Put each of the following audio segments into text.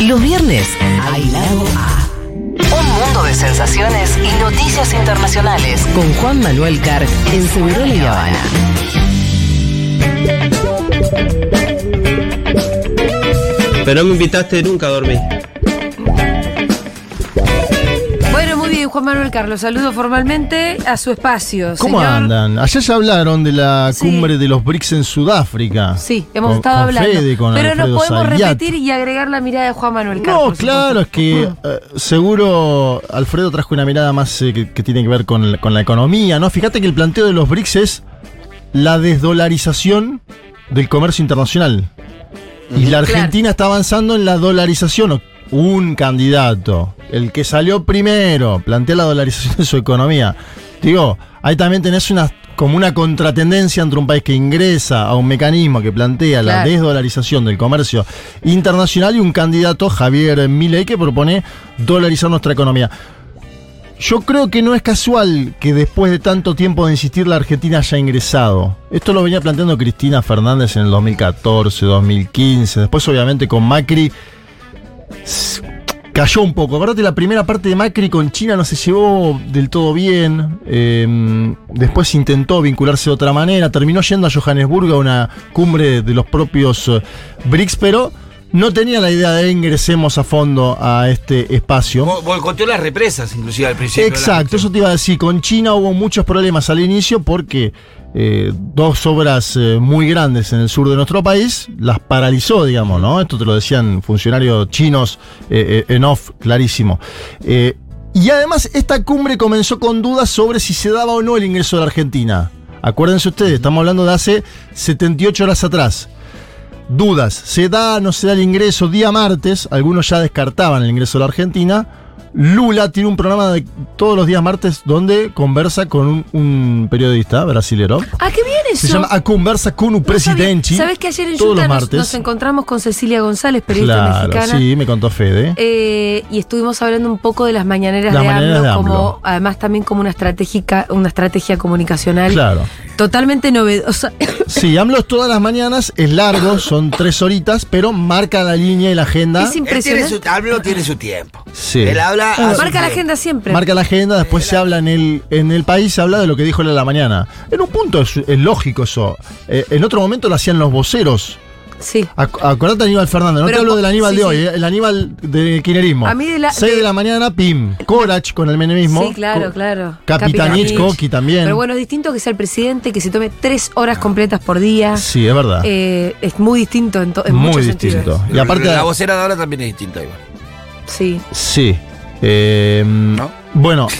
Los viernes, Bailado A. Un mundo de sensaciones y noticias internacionales. Con Juan Manuel Carr en Segurola y Habana. Pero no me invitaste nunca a dormir. Juan Manuel Carlos. Saludo formalmente a su espacio. ¿Cómo señor. andan? Ayer ya hablaron de la Sí. cumbre de los BRICS en Sudáfrica. Sí, hemos Con- estado con hablando. Fede, con pero nos Alfredo podemos Zayat. repetir y agregar la mirada de Juan Manuel Carlos. No, claro, es que eh, seguro Alfredo trajo una mirada más eh, que, que tiene que ver con, la- con la economía, ¿no? Fíjate que el planteo de los BRICS es la desdolarización del comercio internacional. Y la Argentina está avanzando en la dolarización. Un candidato, el que salió primero, plantea la dolarización de su economía. Digo, ahí también tenés una, como una contratendencia entre un país que ingresa a un mecanismo que plantea la desdolarización del comercio internacional y un candidato, Javier Milei, que propone dolarizar nuestra economía. Yo creo que no es casual que después de tanto tiempo de insistir la Argentina haya ingresado. Esto lo venía planteando Cristina Fernández en el 2014, 2015. Después obviamente con Macri cayó un poco. Acordate, la primera parte de Macri con China no se llevó del todo bien. Eh, después intentó vincularse de otra manera. Terminó yendo a Johannesburgo a una cumbre de los propios eh, BRICS, pero no tenía la idea de ingresemos a fondo a este espacio. Bo- Boicoteó las represas, inclusive al principio. Exacto, eso te iba a decir. Con China hubo muchos problemas al inicio porque eh, dos obras eh, muy grandes en el sur de nuestro país las paralizó, digamos, ¿no? Esto te lo decían funcionarios chinos eh, en off, clarísimo. Y además, esta cumbre comenzó con dudas sobre si se daba o no el ingreso de la Argentina. Acuérdense ustedes, estamos hablando de hace 78 horas atrás. Dudas, ¿se da no se da el ingreso? Día martes, algunos ya descartaban el ingreso de la Argentina. Lula tiene un programa de todos los días martes donde conversa con un, un periodista brasilero. Ah, qué bien eso. Se llama A Conversa con un No presidente. ¿Sabes que ayer en Todos Utah los nos, encontramos con Cecilia González, periodista Claro, mexicana? sí, me contó Fede. Eh, y estuvimos hablando un poco de las mañaneras, Las de, mañaneras AMLO, de AMLO. como además también como una estratégica, una estrategia comunicacional Claro. Totalmente novedosa. Sí, AMLO es todas las mañanas, es largo, son tres horitas, pero marca la línea y la agenda. Es Él tiene impresionante. su, AMLO tiene su tiempo. Sí. Él habla. Marca la tiempo. agenda siempre. Marca la agenda, después se habla en el, en el país, se habla de lo que dijo él a la mañana. En un punto es, es lógico eso. Eh, en otro momento lo hacían los voceros. Sí. Ac- acordate de Aníbal Fernández, no Pero te hablo del Aníbal sí, de hoy, eh, el Aníbal del kirchnerismo. A mí de la- 6 de, de- la mañana, Pim. Corach con el menemismo. Sí, claro, Co- claro. Capitanich, Coqui también. Pero bueno, es distinto que sea el presidente, que se tome tres horas completas por día. Sí, es verdad. Eh, es muy distinto en, en Muy distinto. sentidos. Y aparte. La vocera de ahora también es distinta, igual. Sí. Sí. Eh, ¿No? Bueno.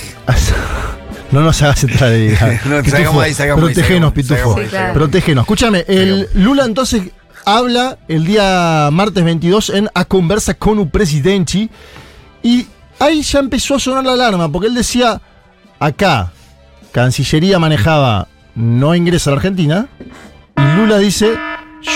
No nos hagas entrar ahí. No, salgamos ahí, salgamos ahí, Protégenos, salgamos, Pitufo. salgamos ahí, Sí, claro. Protégenos. Escúchame, el Lula entonces habla el día martes 22 en A Conversa con un presidente y ahí ya empezó a sonar la alarma porque él decía, acá, Cancillería manejaba no ingresa a la Argentina y Lula dice,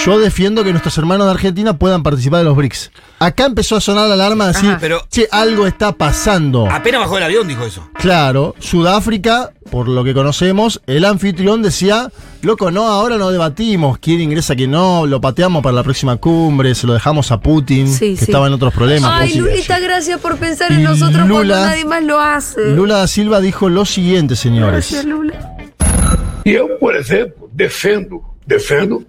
yo defiendo que nuestros hermanos de Argentina puedan participar de los BRICS. Acá empezó a sonar la alarma de decir. Pero- che, algo está pasando. Apenas bajó el avión, dijo eso. Claro, Sudáfrica, por lo que conocemos, el anfitrión decía, loco, no, ahora no debatimos quién ingresa, quién no, lo pateamos para la próxima cumbre, se lo dejamos a Putin, Sí, que sí. estaba en otros problemas. Ay. Lulita, gracias por pensar Y en nosotros cuando nadie más lo hace. Lula da Silva dijo lo siguiente, señores. Gracias, Lula. E eu, por exemplo, defendo, defendo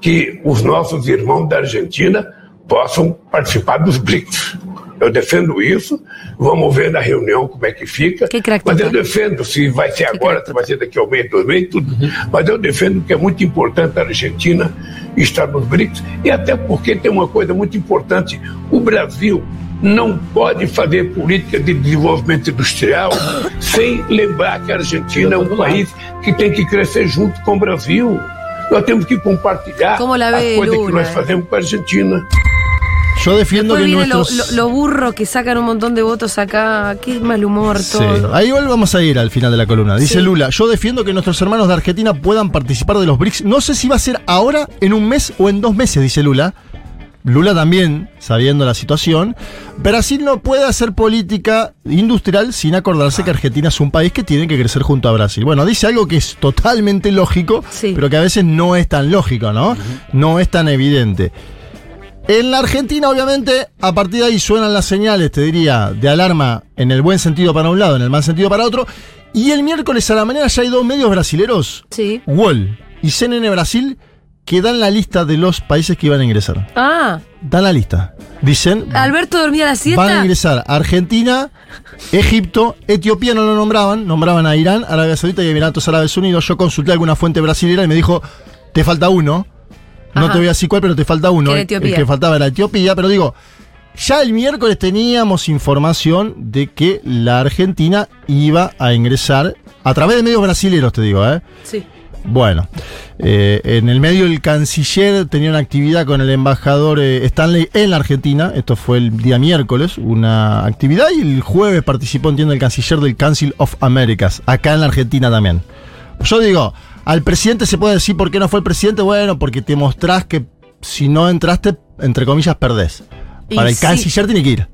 que os nossos irmãos da Argentina possam participar dos BRICS. Eu defendo isso. Vamos ver na reunião como é que fica. Que Mas eu defendo, se vai ser agora, craque se vai ser daqui ao mês, dois meses, tudo. Mas eu defendo que é muito importante a Argentina estar nos BRICS. E até porque tem uma coisa muito importante: o Brasil não pode fazer política de desenvolvimento industrial sem lembrar que a Argentina é um país que tem que crescer junto com o Brasil. Nós temos que compartilhar Como la as ve coisas que nós fazemos com a Argentina. Yo defiendo Después que viene lo, nuestros... lo- lo burro que sacan un montón de votos acá. Qué mal humor Sí, todo. Ahí igual vamos a ir al final de la columna. Dice Sí. Lula, yo defiendo que nuestros hermanos de Argentina puedan participar de los BRICS. No sé si va a ser ahora, en un mes o en dos meses, dice Lula. Lula también, sabiendo la situación. Brasil no puede hacer política industrial sin acordarse que Argentina es un país que tiene que crecer junto a Brasil. Bueno, dice algo que es totalmente lógico, Sí. pero que a veces no es tan lógico, ¿no? No es tan evidente. En la Argentina, obviamente, a partir de ahí suenan las señales, te diría, de alarma en el buen sentido para un lado, en el mal sentido para otro. Y el miércoles a la mañana ya hay dos medios brasileros, Sí. Wall y CNN Brasil, que dan la lista de los países que iban a ingresar. Ah, Dan la lista. Dicen, Alberto dormía la van a siesta. ingresar Argentina, Egipto, Etiopía no lo nombraban, nombraban a Irán, Arabia Saudita y Emiratos Árabes Unidos. Yo consulté alguna fuente brasilera y me dijo, te falta uno. No Ajá. te voy a decir cuál, pero te falta uno. El- Etiopía. El que faltaba era Etiopía, pero digo, ya el miércoles teníamos información de que la Argentina iba a ingresar a través de medios brasileros, te digo, ¿eh? Sí. Bueno, eh, en el medio el canciller tenía una actividad con el embajador eh, Stanley en la Argentina, esto fue el día miércoles, una actividad y el jueves participó, entiendo, el canciller del Council of Americas, acá en la Argentina también. Yo digo, al presidente se puede decir por qué no fue el presidente, bueno, porque te mostrás que si no entraste, entre comillas, perdés. Y Para el sí. canciller tiene que ir.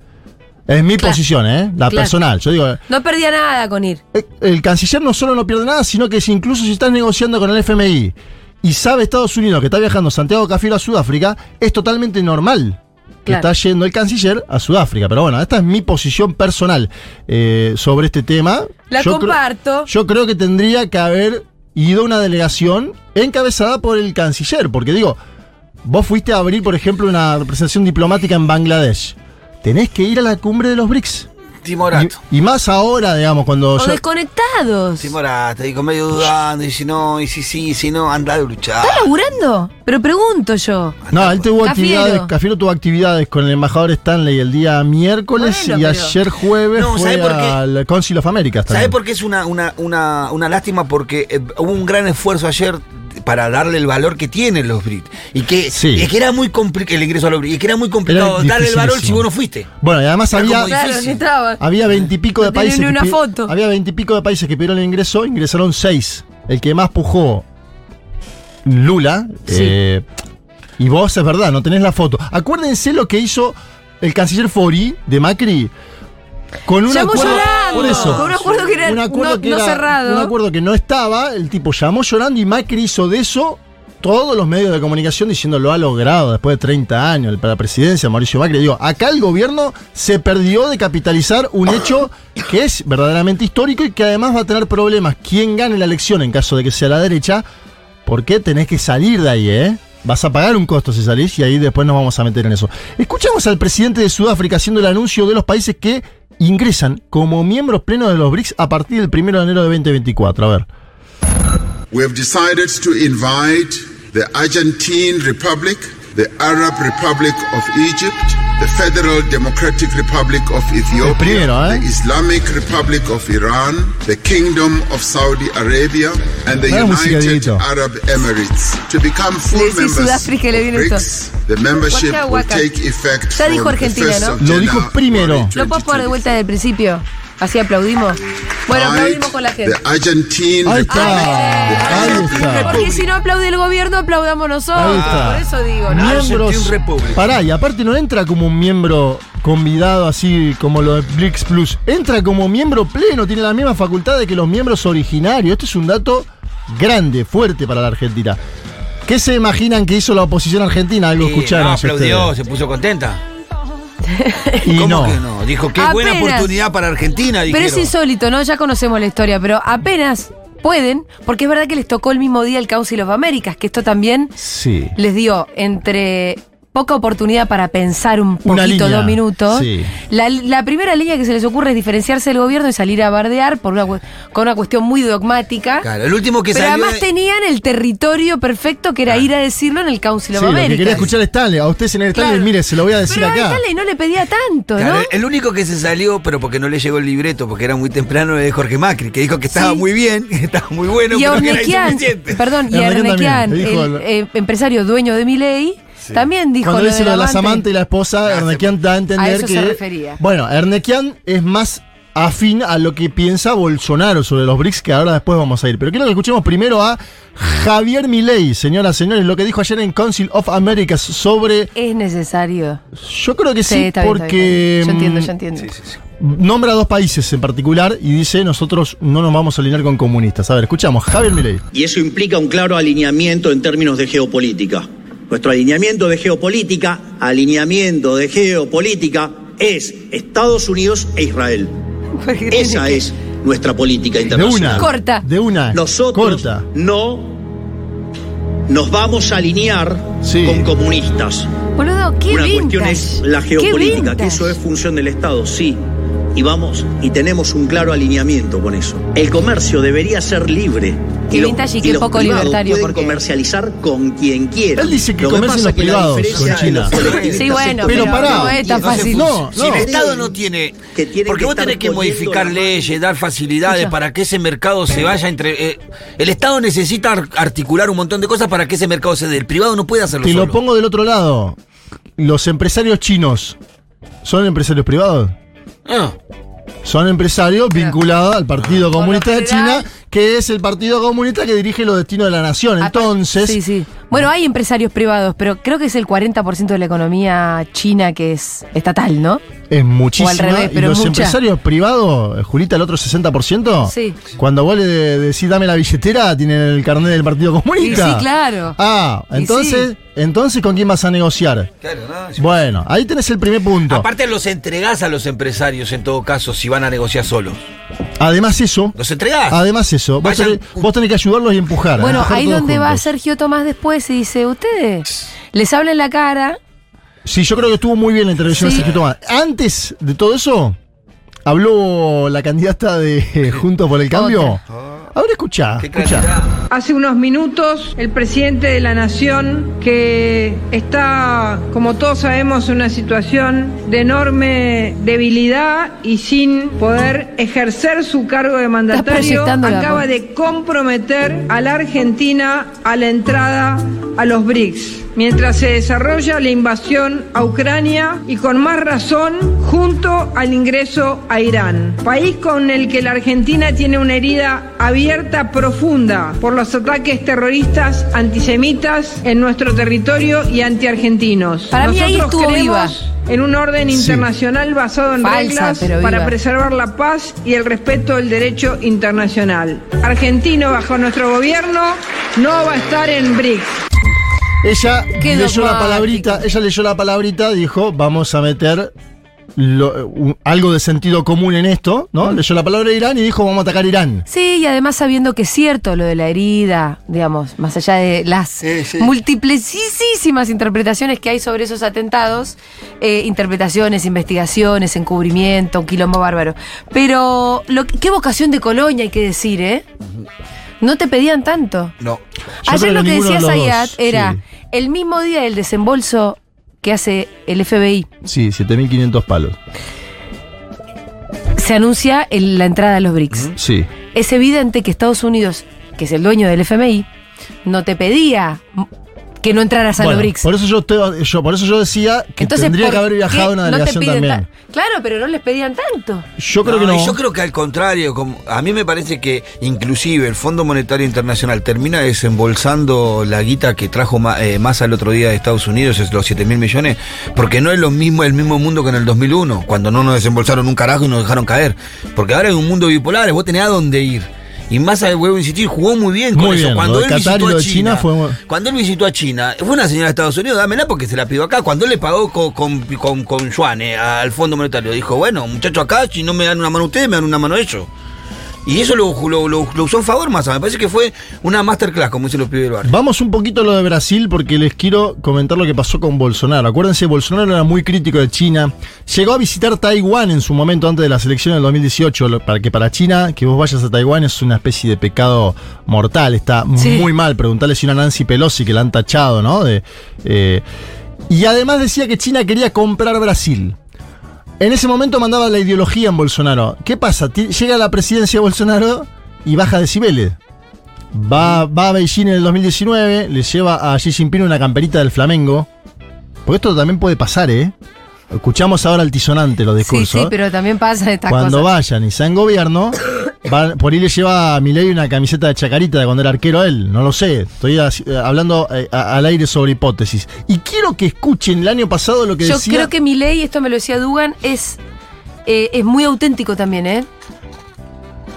Es mi Claro. posición, ¿eh? La Claro. personal. Yo digo, No perdía nada con ir. eh, el canciller no solo no pierde nada, sino que si incluso si estás negociando con el FMI y sabe Estados Unidos que está viajando Santiago Cafiero a Sudáfrica, es totalmente normal que Claro. está yendo el canciller a Sudáfrica. Pero bueno, esta es mi posición personal eh, sobre este tema. La Yo creo- comparto. yo creo que tendría que haber ido una delegación encabezada por el canciller, porque digo, vos fuiste a abrir, por ejemplo, una representación diplomática en Bangladesh. Tenés que ir a la cumbre de los BRICS. Timorato. Y, y más ahora, digamos, cuando O desconectados. Timorato, digo, medio dudando, y si no, y si sí, y si no, anda a luchar. ¿Está laburando? Pero pregunto yo. No, él tuvo Cafiero. actividades, Cafiero tuvo actividades con el embajador Stanley el día miércoles Bueno, y pero- ayer jueves No, fue ¿sabe por qué? al Council of Americas ¿Sabes también. por qué es una, una, una, una lástima? Porque eh, hubo un gran esfuerzo ayer para darle el valor que tienen los BRICS. Y que, Sí. es que era muy complicado el ingreso a los BRICS. Y que era muy complicado Era darle el valor si vos no fuiste. Bueno, y además Era había, Claro, había veintipico de No países. que una foto. Había veintipico de países que pidieron el ingreso, ingresaron seis. El que más pujó, Lula. Sí. eh, y vos, es verdad, no tenés la foto. Acuérdense lo que hizo el canciller Fori de Macri. Con un acuerdo, por eso, con un acuerdo que era un acuerdo no- que no era- cerrado. Un acuerdo que no estaba, el tipo llamó llorando y Macri hizo de eso todos los medios de comunicación diciendo lo ha logrado después de 30 años para la presidencia, Mauricio Macri. Digo, acá el gobierno se perdió de capitalizar un hecho que es verdaderamente histórico y que además va a tener problemas. Quien gane la elección en caso de que sea la derecha, porque tenés que salir de ahí, ¿eh? Vas a pagar un costo si salís y ahí después nos vamos a meter en eso. Escuchamos al presidente de Sudáfrica haciendo el anuncio de los países que ingresan como miembros plenos de los BRICS a partir del 1 de enero de 2024. A ver. We have decided to invite the Argentine Republic, the Arab Republic of Egypt, the Federal Democratic Republic of Ethiopia, primero, ¿eh? the Islamic Republic of Iran, the Kingdom of Saudi Arabia, and the Buena United Arab Emirates to become full Le members Sudáfrica y le of viene BRICS. The membership will take effect Ya dijo from the 1st of Lo dijo January primero. ¿Lo puedo poner de vuelta desde el principio? Así aplaudimos. Bueno, aplaudimos con la gente. The Argentine Ahí está. Ahí está. Porque si no aplaude el gobierno, aplaudamos nosotros. Ahí está. Por eso digo, ¿no? Miembros. Pará, y aparte no entra como un miembro convidado así como lo de Blix Plus. Entra como miembro pleno, tiene la misma facultad de que los miembros originarios. Este es un dato grande, fuerte para la Argentina. ¿Qué se imaginan que hizo la oposición argentina? Algo Sí, escucharon. no, ustedes. aplaudió, se puso contenta. Y ¿Cómo no. que no? Dijo, qué buena oportunidad para Argentina. Pero es insólito, ¿no? Ya conocemos la historia, pero apenas pueden, porque es verdad que les tocó el mismo día el Council of Americas, que esto también Sí. les dio entre poca oportunidad para pensar un poquito, dos minutos. sí. La, la primera línea que se les ocurre es diferenciarse del gobierno y salir a bardear por una, con una cuestión muy dogmática. Claro, el último que Pero salió. además de- tenían el territorio perfecto que era ir a decirlo en el Council of Sí, lo que quería escuchar es Stanley. A usted, señor Stanley, Claro. mire, se lo voy a decir Pero acá. Stanley no le pedía tanto, Claro, ¿no? el único que se salió, pero porque no le llegó el libreto, porque era muy temprano, es Jorge Macri, que dijo que estaba Sí. muy bien, que estaba muy bueno, Y pero que era insuficiente. perdón, y dijo el eh, empresario dueño de También dijo Cuando lo dice lo de la Amante. Samantha y la esposa, Ah, Ernequian da a entender A eso que. se refería. Bueno, Ernequian es más afín a lo que piensa Bolsonaro sobre los BRICS, que ahora después vamos a ir. Pero quiero que escuchemos primero a Javier Milei, señoras y señores, lo que dijo ayer en Council of Americas sobre. Es necesario. Yo creo que sí, está bien, está porque. bien, está bien. Yo entiendo, yo entiendo. Nombra a dos países en particular y dice: nosotros no nos vamos a alinear con comunistas. A ver, escuchamos. Javier Milei. Y eso implica un claro alineamiento en términos de geopolítica. Nuestro alineamiento de geopolítica, alineamiento de geopolítica es Estados Unidos e Israel. Esa que- es nuestra política De internacional. una. Corta. De una. Nosotros Corta. no nos vamos a alinear Sí. con comunistas. Boludo, qué Una vintage. cuestión es la geopolítica, que eso es función del Estado, sí. Y vamos, y tenemos un claro alineamiento con eso. El comercio debería ser libre. Qué y qué los poco libertario, Pueden porque- comercializar con quien quiera. Él dice que Lo comercien pasa los privados con China. Sí, bueno, Pero pero, pará. no es tan No fácil. No, Si el no. Estado no tiene. que Porque que vos tenés que modificar leyes, dar facilidades Escucha. para que ese mercado se vaya entre. eh, el Estado necesita ar- articular un montón de cosas para que ese mercado se dé. El privado no puede hacerlo Te lo solo. pongo del otro lado. Los empresarios chinos, ¿son empresarios privados? Ah, Son empresarios vinculados al Partido Comunista de China, que es el Partido Comunista que dirige los destinos de la nación. Entonces, Sí, sí. Bueno, hay empresarios privados, pero creo que es el 40% de la economía china que es estatal, ¿no? es muchísimo. O al revés, y pero los mucha. empresarios privados, eh, Julita, el otro 60%, Sí. cuando vos le de- decís dame la billetera, tienen el carnet del Partido Comunista. sí, claro. Ah, entonces, sí. entonces ¿con quién vas a negociar? claro, no, sí. Bueno, ahí tenés el primer punto. Aparte los entregás a los empresarios en todo caso si van a negociar solos. Además eso, Los entregás. además eso, vos tenés, vos tenés que ayudarlos y empujar. Bueno, empujar ahí donde va. Sergio Tomás después y dice, ustedes les habla en la cara. Sí, yo creo que estuvo muy bien la intervención Sí. de Sergio Tomás. Antes de todo eso, habló la candidata de Juntos por el Cambio. A ver, escuchá, escuchá. Hace unos minutos, el presidente de la Nación, que está, como todos sabemos, en una situación de enorme debilidad y sin poder ejercer su cargo de mandatario, acaba de comprometer a la Argentina a la entrada a los BRICS. Mientras se desarrolla la invasión a Ucrania y con más razón junto al ingreso a Irán, país con el que la Argentina tiene una herida abierta profunda por los ataques terroristas antisemitas en nuestro territorio y antiargentinos. Para mí ahí Nosotros estuvo creemos en un orden Sí. internacional basado en Falsa, reglas pero para preservar la paz y el respeto del derecho internacional. Argentino bajo nuestro gobierno no va a estar en BRICS. Ella Qué leyó la palabrita, ella leyó la palabrita, dijo, vamos a meter lo- un- algo de sentido común en esto, ¿no? Leyó la palabra Irán y dijo, vamos a atacar Irán. Sí, y además sabiendo que es cierto lo de la herida, digamos, más allá de las Sí, sí. multiplísimas interpretaciones que hay sobre esos atentados, eh, interpretaciones, investigaciones, encubrimiento, un quilombo bárbaro. Pero lo, que- qué vocación de colonia hay que decir, ¿eh? No te pedían tanto. No. Yo Ayer lo que que ninguno decía de dos, era sí. el mismo día del desembolso que hace el FBI. Sí, 7.500 palos. Se anuncia el- la entrada a los BRICS. Sí. es evidente que Estados Unidos, que es el dueño del FMI, no te pedía m- que no entraras a Bueno, los BRICS. Por eso yo, te- yo- por eso yo decía que Entonces, tendría ¿por que haber viajado una no delegación piden también. ta- Claro, pero no les pedían tanto. Yo creo No, que no. Yo creo que al contrario, como- a mí me parece que inclusive el Fondo Monetario Internacional termina desembolsando la guita que trajo ma- eh, más al otro día de Estados Unidos, es los 7 mil millones, porque no es lo mismo el mismo mundo que en el 2001, cuando no nos desembolsaron un carajo y nos dejaron caer. Porque ahora es un mundo bipolar, vos tenés a dónde ir. Y más al huevo insistir, jugó muy bien con Muy eso. bien, Cuando él Qatar visitó a China China, fue cuando él visitó a China, fue una señora de Estados Unidos, dámela porque se la pidió acá. Cuando él le pagó con, con, con, con yuan eh, al Fondo Monetario, dijo, bueno, muchachos, acá si no me dan una mano ustedes, me dan una mano ellos. Y eso lo, lo, lo- lo usó en favor más. Me parece que fue una masterclass, como dicen los pibes del barrio. Vamos un poquito a lo de Brasil porque les quiero comentar lo que pasó con Bolsonaro. Acuérdense, Bolsonaro era muy crítico de China. Llegó a visitar Taiwán en su momento antes de las elecciones del 2018. lo- Para que para China, que vos vayas a Taiwán es una especie de pecado mortal. Está Sí. muy mal. Preguntarle si una Nancy Pelosi que la han tachado, ¿no? De, eh, y además decía que China quería comprar Brasil. En ese momento mandaba la ideología en Bolsonaro. ¿Qué pasa? Llega a la presidencia de Bolsonaro y baja decibeles. Va, va a Beijing en el 2019, le lleva a Xi Jinping una camperita del Flamengo. Porque esto también puede pasar, ¿eh? Escuchamos ahora altisonante los Sí, discursos. sí, pero también pasa estas Cuando cosas. vayan y sean gobierno, por ahí le lleva a Milei una camiseta de chacarita de cuando era arquero él. No lo sé. Estoy así- eh, hablando eh, a- al aire sobre hipótesis. Y quiero que escuchen el año pasado lo que Yo decía. creo que mi ley, esto me lo decía Dugan, es, eh, es muy auténtico también, ¿eh?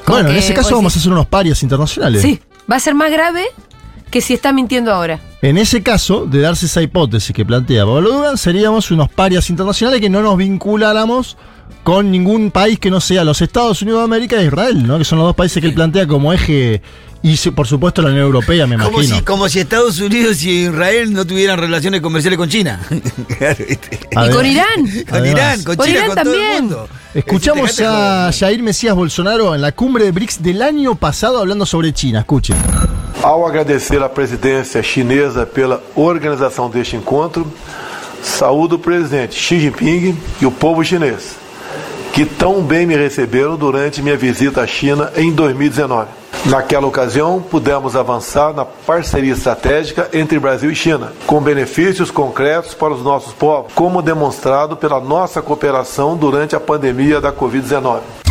Como bueno, en ese caso vamos a hacer unos parios internacionales. Sí, va a ser más grave que si está mintiendo ahora. En ese caso, de darse esa hipótesis que plantea Pablo Dugan, seríamos unos parias internacionales que no nos vinculáramos con ningún país que no sea los Estados Unidos de América e Israel, ¿no? Que son los dos países que él plantea como eje y por supuesto la Unión Europea, me Como imagino. si, como si Estados Unidos y Israel no tuvieran relaciones comerciales con China. Y con Irán. con Además. Irán, con China, Irán con todo el también. mundo. Escuchamos Este, a. Jair Mesías Bolsonaro en la cumbre de BRICS del año pasado hablando sobre China. Escuchen. Ao agradecer à presidência chinesa pela organização deste encontro, saúdo o presidente Xi Jinping e o povo chinês, que tão bem me receberam durante minha visita à China em 2019. Naquela ocasião, pudemos avançar na parceria estratégica entre Brasil e China, com benefícios concretos para os nossos povos, como demonstrado pela nossa cooperação durante a pandemia da Covid-19.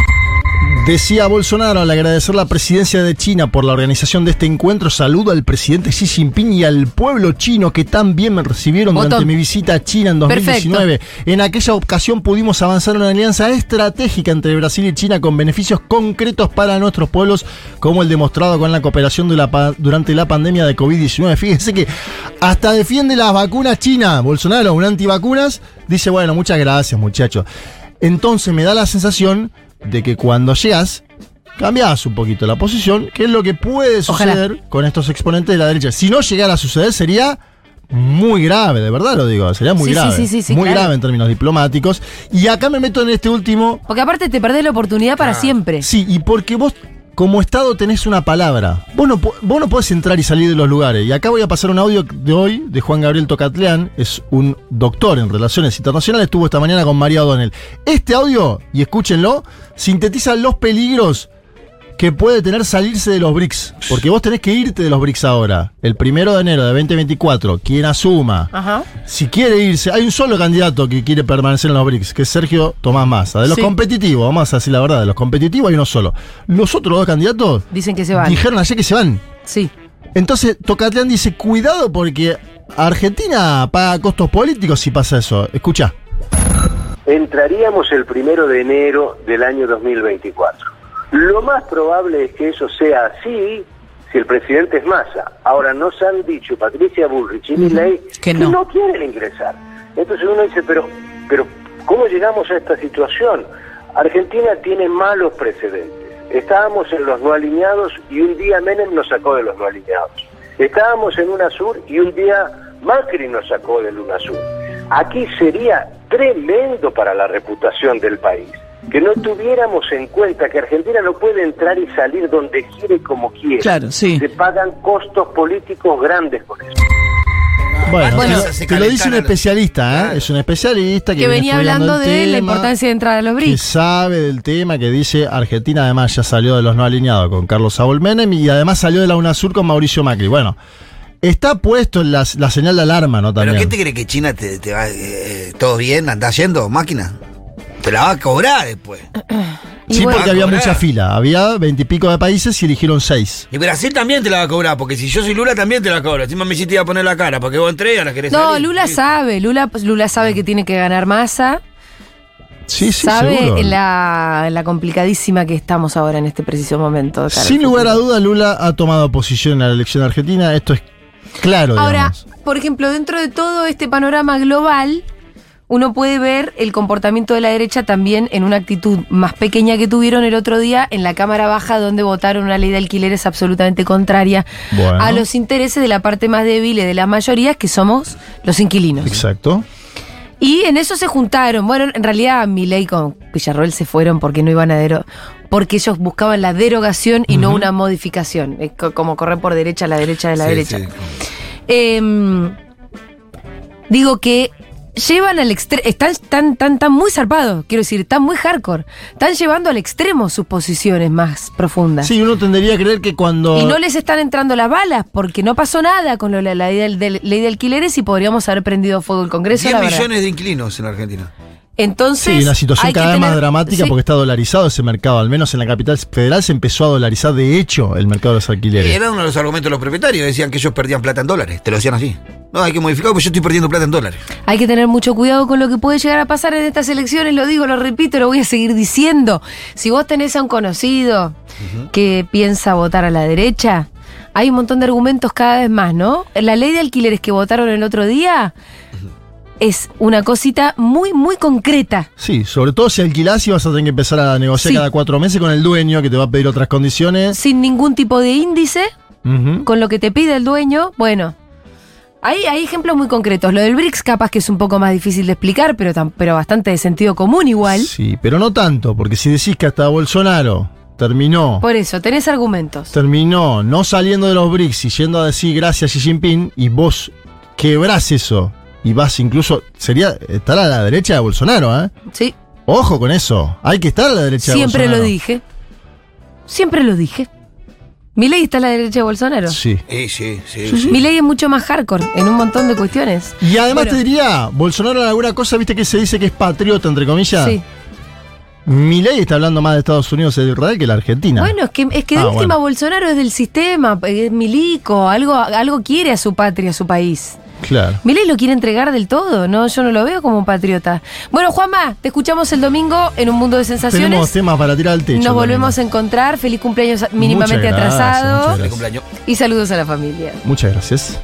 Decía Bolsonaro al agradecer la presidencia de China por la organización de este encuentro, saludo al presidente Xi Jinping y al pueblo chino que tan bien me recibieron Botón. durante mi visita a China en 2019. En aquella ocasión pudimos avanzar una alianza estratégica entre Brasil y China con beneficios concretos para nuestros pueblos, como el demostrado con la cooperación de la pa- durante la pandemia de COVID-19. Fíjense que hasta defiende las vacunas China, Bolsonaro, un antivacunas, dice, bueno, muchas gracias muchachos. Entonces me da la sensación de que cuando llegas, cambias un poquito la posición, que es lo que puede Ojalá. suceder con estos exponentes de la derecha. Si no llegara a suceder, sería muy grave, de verdad lo digo, sería muy Sí, grave. sí, sí, sí, muy claro. grave en términos diplomáticos. Y acá me meto en este último. Porque aparte te perdés la oportunidad para siempre. Sí, y porque vos como Estado tenés una palabra. Vos no, podés entrar y salir de los lugares. Y acá voy a pasar un audio de hoy de Juan Gabriel Tocatleán, es un doctor en relaciones internacionales, estuvo esta mañana con María O'Donnell. Este audio, y escúchenlo, sintetiza los peligros que puede tener salirse de los BRICS. Porque vos tenés que irte de los BRICS ahora. El primero de enero de 2024, quien asuma Ajá. si quiere irse, hay un solo candidato que quiere permanecer en los BRICS, que es Sergio Tomás Massa. De los Sí. competitivos, vamos a decir la verdad, de los competitivos hay uno solo. Los otros dos candidatos Dicen que se van. dijeron ayer que se van. Sí. Entonces, Tocatleán dice, cuidado porque Argentina paga costos políticos si pasa eso. Escucha. entraríamos el primero de enero del año 2024. Lo más probable es que eso sea así si el presidente es Massa. Ahora, nos han dicho Patricia Bullrich y Milei Que no. quieren ingresar. Entonces uno dice, pero, pero, ¿cómo llegamos a esta situación? Argentina tiene malos precedentes. Estábamos en los no alineados y un día Menem nos sacó de los no alineados. Estábamos en UNASUR y un día Macri nos sacó del UNASUR. Aquí sería tremendo para la reputación del país que no tuviéramos en cuenta que Argentina no puede entrar y salir donde quiere como quiere. Claro, sí. Se pagan costos políticos grandes por eso. Bueno, Bueno, te, te lo dice un especialista, ¿eh? Es un especialista que, Que venía hablando de la tema, importancia de entrar a los Que BRICS. sabe del tema, que dice Argentina además ya salió de los no alineados con Carlos Saúl Menem y además salió de la UNASUR con Mauricio Macri. Bueno, está puesto en la, la señal de alarma, ¿no? ¿Pero También. qué te cree que China te, te va eh, todo bien? ¿Andás yendo, máquina? Te la va a cobrar después. Y Sí, bueno, porque había mucha fila. Había veintipico de países y eligieron seis. Y Brasil también te la va a cobrar, porque si yo soy Lula también te la cobro. Encima me hiciste iba a poner la cara, porque vos entré y ahora querés No, salir. Lula Sí. sabe, Lula, Lula sabe que tiene que ganar masa, Sí, sí, sabe la, la complicadísima que estamos ahora en este preciso momento. Sin lugar a duda, Lula ha tomado posición en la elección argentina. Esto es claro, Ahora, digamos. por ejemplo, dentro de todo este panorama global, uno puede ver el comportamiento de la derecha también en una actitud más pequeña que tuvieron el otro día en la Cámara Baja, donde votaron una ley de alquileres absolutamente contraria Bueno. a los intereses de la parte más débil de las mayorías, que somos los inquilinos. Exacto. Y en eso se juntaron. Bueno, en realidad Milei con Villarroel se fueron porque no iban a dero porque ellos buscaban la derogación y no una modificación. Como correr por derecha a la derecha de la Sí, derecha. sí. Em, digo que llevan al extremo, están tan, tan, tan muy zarpados, quiero decir, están muy hardcore. Están llevando al extremo sus posiciones más profundas. Sí, uno tendería a creer que cuando. Y no les están entrando las balas porque no pasó nada con lo de la ley de, de- ley de alquileres y podríamos haber prendido fuego el Congreso. 10 la verdad. millones de inquilinos en Argentina. Entonces. Sí, una situación cada vez más dramática sí. porque está dolarizado ese mercado. Al menos en la capital federal se empezó a dolarizar de hecho el mercado de los alquileres. Era uno de los argumentos de los propietarios. Decían que ellos perdían plata en dólares. Te lo decían así. No, hay que modificarlo porque yo estoy perdiendo plata en dólares. Hay que tener mucho cuidado con lo que puede llegar a pasar en estas elecciones, lo digo, lo repito, lo voy a seguir diciendo. Si vos tenés a un conocido que piensa votar a la derecha, hay un montón de argumentos cada vez más, ¿no? La ley de alquileres que votaron el otro día es una cosita muy, muy concreta. Sí, sobre todo si alquilás y vas a tener que empezar a negociar Sí. cada cuatro meses con el dueño que te va a pedir otras condiciones. Sin ningún tipo de índice, con lo que te pide el dueño, bueno. Hay, hay ejemplos muy concretos. Lo del BRICS capaz que es un poco más difícil de explicar, pero, tam- pero bastante de sentido común igual. Sí, pero no tanto, porque si decís que hasta Bolsonaro terminó, Por eso, tenés argumentos. terminó no saliendo de los BRICS y yendo a decir gracias Xi Jinping, y vos quebrás eso, y vas incluso, sería estar a la derecha de Bolsonaro, ¿eh? Sí, Ojo con eso, hay que estar a la derecha siempre de lo Bolsonaro. dije. Siempre lo dije. Milei está a la derecha de Bolsonaro. Sí. Sí, sí, sí. sí. Milei es mucho más hardcore en un montón de cuestiones. Y además Bueno. te diría, Bolsonaro en alguna cosa, viste que se dice que es patriota, entre comillas. Sí. Milei está hablando más de Estados Unidos y de Israel que la Argentina. Bueno, es que, es que de Ah, última bueno. Bolsonaro es del sistema, es milico, algo, algo quiere a su patria, a su país. Claro. Milei lo quiere entregar del todo, ¿no? Yo no lo veo como un patriota. Bueno, Juanma, te escuchamos el domingo en un mundo de sensaciones. Tenemos temas para tirar al techo. Nos también. volvemos a encontrar. Feliz cumpleaños mínimamente Muchas gracias, atrasado. muchas Feliz gracias. cumpleaños. Y saludos a la familia. Muchas gracias.